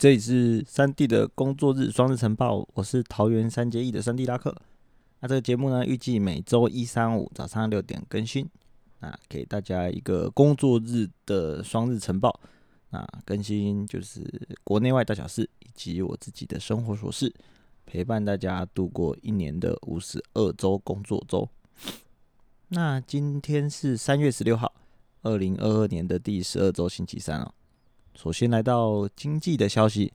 这里是三 D 的工作日双日晨报，我是桃园三结义的三 D 拉克。那这个节目呢，预计每周一、三、五早上六点更新。那给大家一个工作日的双日晨报，那更新就是国内外大小事以及我自己的生活琐事，陪伴大家度过一年的五十二周工作周。那今天是三月十六号，二零二二年的第十二周星期三哦。首先来到经济的消息，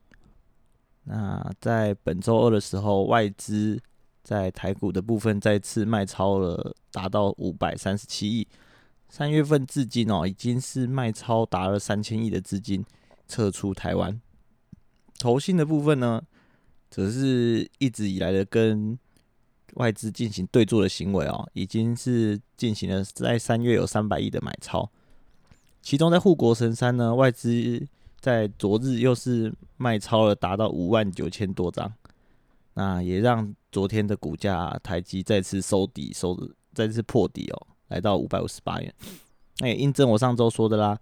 那在本周二的时候，外资在台股的部分再次卖超了，达到五百三十七亿。三月份至今哦，已经是卖超达了三千亿的资金撤出台湾。投信的部分呢，则是一直以来的跟外资进行对坐的行为哦，已经是进行了在三月有三百亿的买超。其中在护国神山呢，外资在昨日又是卖超了，达到五万九千多张，那也让昨天的股价台积再次收底，收再次破底哦，来到五百五十八元。那也印证我上周说的啦，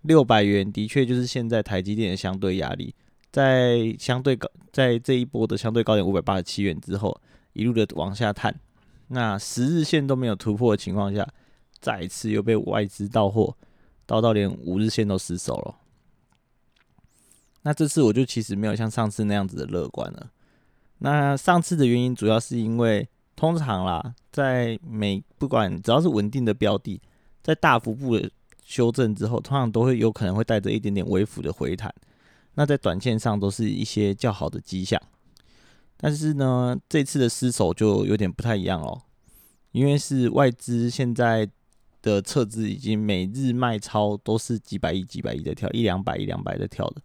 六百元的确就是现在台积电的相对压力，在相对高，在这一波的相对高点五百八十七元之后，一路的往下探，那十日线都没有突破的情况下，再一次又被外资到货。到到连五日线都失守了，那这次我就其实没有像上次那样子的乐观了。那上次的原因主要是因为，通常啦，在每不管只要是稳定的标的，在大幅度的修正之后，通常都会有可能会带着一点点微幅的回弹。那在短线上都是一些较好的迹象。但是呢，这次的失守就有点不太一样哦，因为是外资现在。的撤资已经每日卖超都是几百亿、几百亿的跳，一两百、一两百的跳的。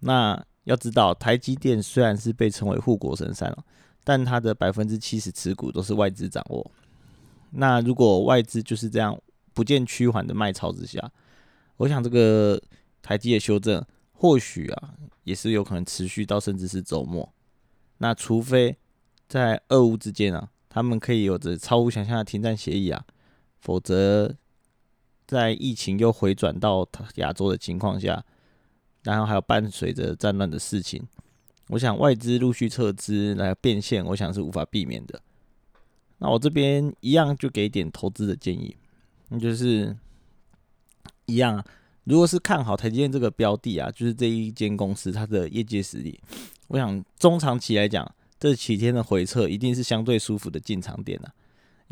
那要知道，台积电虽然是被称为护国神山了，但它的百分之七十持股都是外资掌握。那如果外资就是这样不见趋缓的卖超之下，我想这个台积的修正或许啊也是有可能持续到甚至是周末。那除非在俄乌之间啊，他们可以有着超乎想象的停战协议啊。否则，在疫情又回转到亚洲的情况下，然后还有伴随着战乱的事情，我想外资陆续撤资来变现，我想是无法避免的。那我这边一样就给点投资的建议，那就是一样，如果是看好台积电这个标的啊，就是这一间公司它的业界实力，我想中长期来讲，这几天的回撤一定是相对舒服的进场点了。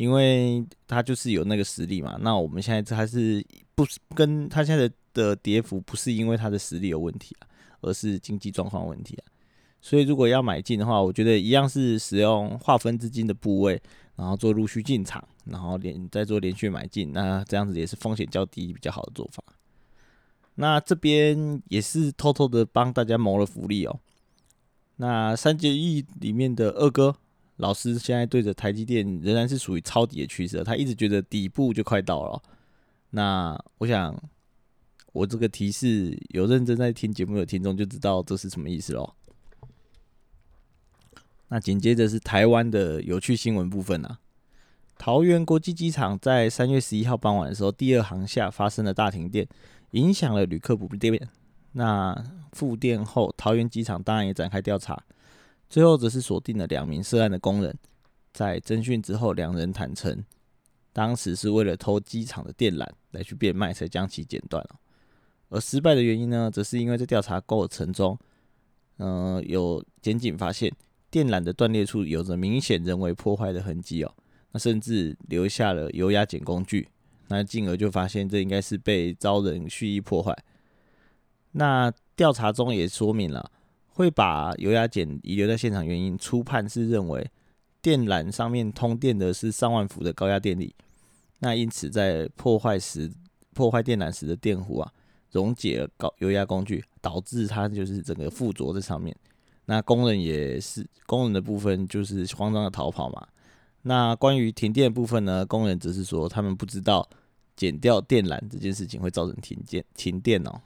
因为他就是有那个实力嘛，那我们现在这还是不是跟他现在的的跌幅不是因为他的实力有问题啊，而是经济状况问题啊。所以如果要买进的话，我觉得一样是使用划分资金的部位，然后做陆续进场，然后连再做连续买进，那这样子也是风险较低比较好的做法。那这边也是偷偷的帮大家谋了福利哦。那三结义里面的二哥。老师现在对着台积电仍然是属于抄底的趋势，他一直觉得底部就快到了。那我想，我这个提示有认真在听节目的听众就知道这是什么意思喽。那紧接着是台湾的有趣新闻部分啊，桃园国际机场在三月十一号傍晚的时候，第二航厦发生了大停电，影响了旅客不便。那复电后，桃园机场当然也展开调查。最后则是锁定了两名涉案的工人，在侦讯之后，两人坦诚，当时是为了偷机场的电缆来去变卖，才将其剪断了。而失败的原因呢，则是因为在调查过程中，嗯，有检警发现电缆的断裂处有着明显人为破坏的痕迹哦，那甚至留下了油压剪工具，那进而就发现这应该是被遭人蓄意破坏。那调查中也说明了。会把油压剪遗留在现场，原因初判是认为电缆上面通电的是上万伏的高压电力，那因此在破坏时破坏电缆时的电弧啊溶解了高油压工具，导致它就是整个附着在上面。那工人也是工人的部分就是慌张的逃跑嘛。那关于停电部分呢，工人只是说他们不知道剪掉电缆这件事情会造成停电停电哦。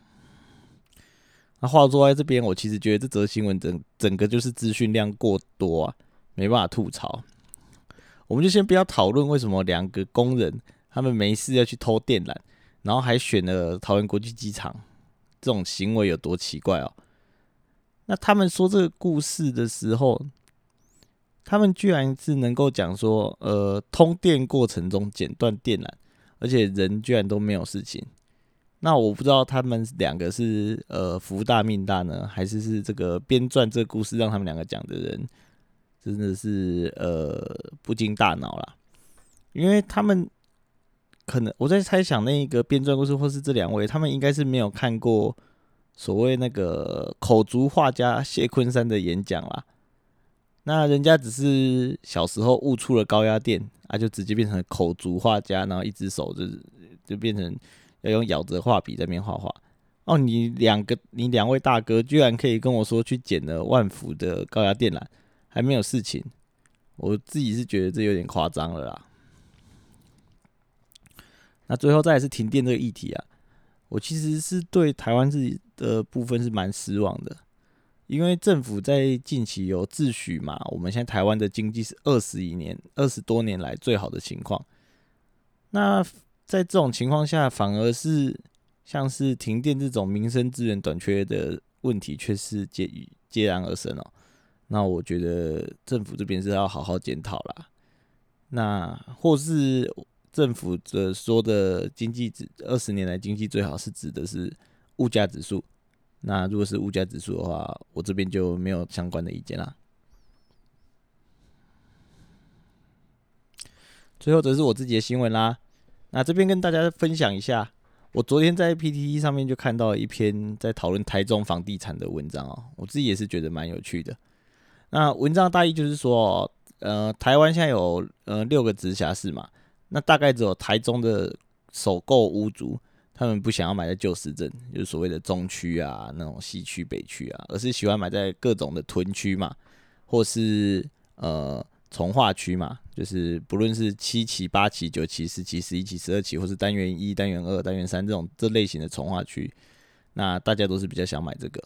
那话说在这边，我其实觉得这则新闻整整个就是资讯量过多啊，没办法吐槽。我们就先不要讨论为什么两个工人他们没事要去偷电缆，然后还选了桃园国际机场，这种行为有多奇怪哦。那他们说这个故事的时候，他们居然是能够讲说，呃，通电过程中剪断电缆，而且人居然都没有事情。那我不知道他们两个是呃福大命大呢，还是是这个编撰这个故事让他们两个讲的人真的是呃不经大脑啦，因为他们可能我在猜想那一个编撰故事或是这两位，他们应该是没有看过。所谓那个口足画家谢坤山的演讲啦，那人家只是小时候误触了高压电，啊，就直接变成口足画家，然后一只手就就变成要用咬着画笔在边画画。哦，你两个你两位大哥居然可以跟我说去捡了万伏的高压电缆，还没有事情，我自己是觉得这有点夸张了啦。那最后再是停电这个议题啊。我其实是对台湾自己的部分是蛮失望的，因为政府在近期有自诩嘛，我们现在台湾的经济是二十一年、二十多年来最好的情况。那在这种情况下，反而是像是停电这种民生资源短缺的问题，却是接接然而生哦。那我觉得政府这边是要好好检讨啦。那或是。政府的说的经济指二十年来经济最好是指的是物价指数，那如果是物价指数的话，我这边就没有相关的意见啦。最后则是我自己的新闻啦，那这边跟大家分享一下，我昨天在 PTT 上面就看到一篇在讨论台中房地产的文章哦，我自己也是觉得蛮有趣的。那文章大意就是说，呃，台湾现在有呃六个直辖市嘛。那大概只有台中的首购屋族，他们不想要买在旧市镇，就是所谓的中区啊，那种西区、北区啊，而是喜欢买在各种的屯区嘛，或是呃从化区嘛，就是不论是七期、八期、九期、十期、十一期、十二期，或是单元一、单元二、单元三这种这类型的从化区，那大家都是比较想买这个。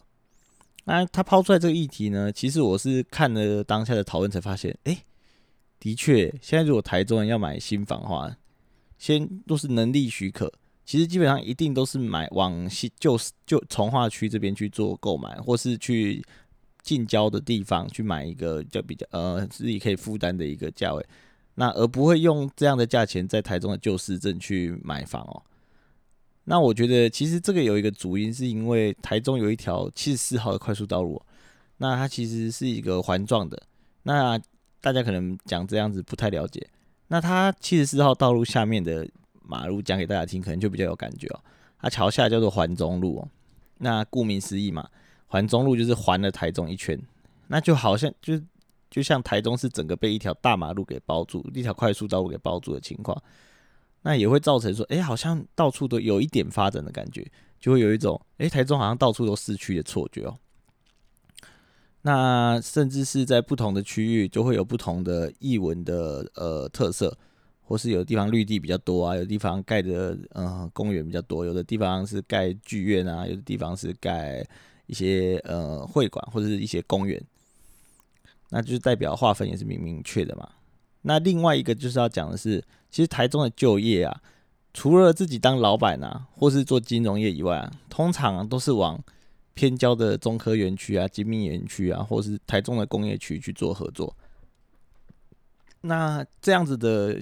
那他抛出来这个议题呢，其实我是看了当下的讨论才发现，哎。的确，现在如果台中人要买新房的话，先都是能力许可，其实基本上一定都是买往新就就从化区这边去做购买，或是去近郊的地方去买一个就比较呃自己可以负担的一个价位，那而不会用这样的价钱在台中的旧市镇去买房哦。那我觉得其实这个有一个主因，是因为台中有一条七十四号的快速道路，那它其实是一个环状的，那。大家可能讲这样子不太了解，那它七十四号道路下面的马路讲给大家听，可能就比较有感觉哦。它桥下叫做环中路哦，那顾名思义嘛，环中路就是环了台中一圈，那就好像就就像台中是整个被一条大马路给包住，一条快速道路给包住的情况，那也会造成说，哎，好像到处都有一点发展的感觉，就会有一种，哎，台中好像到处都市区的错觉哦。那甚至是在不同的区域，就会有不同的译文的呃特色，或是有的地方绿地比较多啊，有的地方盖的呃公园比较多，有的地方是盖剧院啊，有的地方是盖一些呃会馆或者是一些公园，那就是代表划分也是明明确的嘛。那另外一个就是要讲的是，其实台中的就业啊，除了自己当老板啊，或是做金融业以外啊，通常都是往。偏郊的中科园区啊、精密园区啊，或是台中的工业区去做合作，那这样子的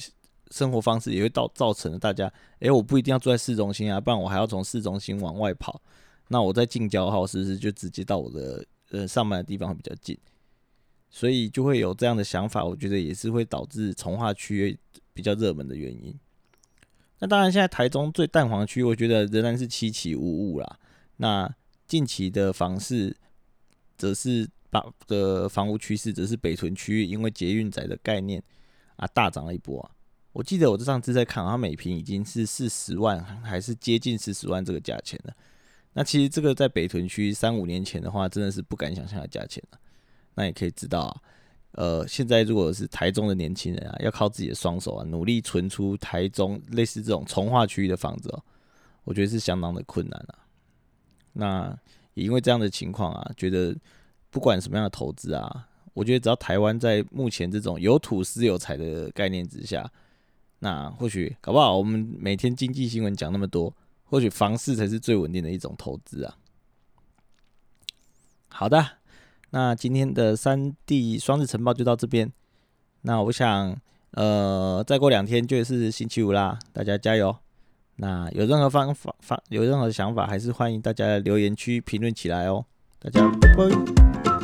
生活方式也会造造成了大家，诶，我不一定要住在市中心啊，不然我还要从市中心往外跑。那我在近郊号是不是就直接到我的呃上班的地方会比较近？所以就会有这样的想法，我觉得也是会导致从化区比较热门的原因。那当然，现在台中最淡黄区，我觉得仍然是七起五五啦。那近期的房市，则是把的房屋趋势，则是北屯区域因为捷运仔的概念啊大涨了一波啊！我记得我这上次在看，它每平已经是四十万，还是接近四十万这个价钱了。那其实这个在北屯区三五年前的话，真的是不敢想象的价钱了。那也可以知道啊，呃，现在如果是台中的年轻人啊，要靠自己的双手啊，努力存出台中类似这种从化区域的房子哦，我觉得是相当的困难啊。那也因为这样的情况啊，觉得不管什么样的投资啊，我觉得只要台湾在目前这种有土私有财的概念之下，那或许搞不好我们每天经济新闻讲那么多，或许房市才是最稳定的一种投资啊。好的，那今天的三 D 双日晨报就到这边。那我想，呃，再过两天就是星期五啦，大家加油。那有任何方法法有任何想法，还是欢迎大家留言区评论起来哦。大家拜拜。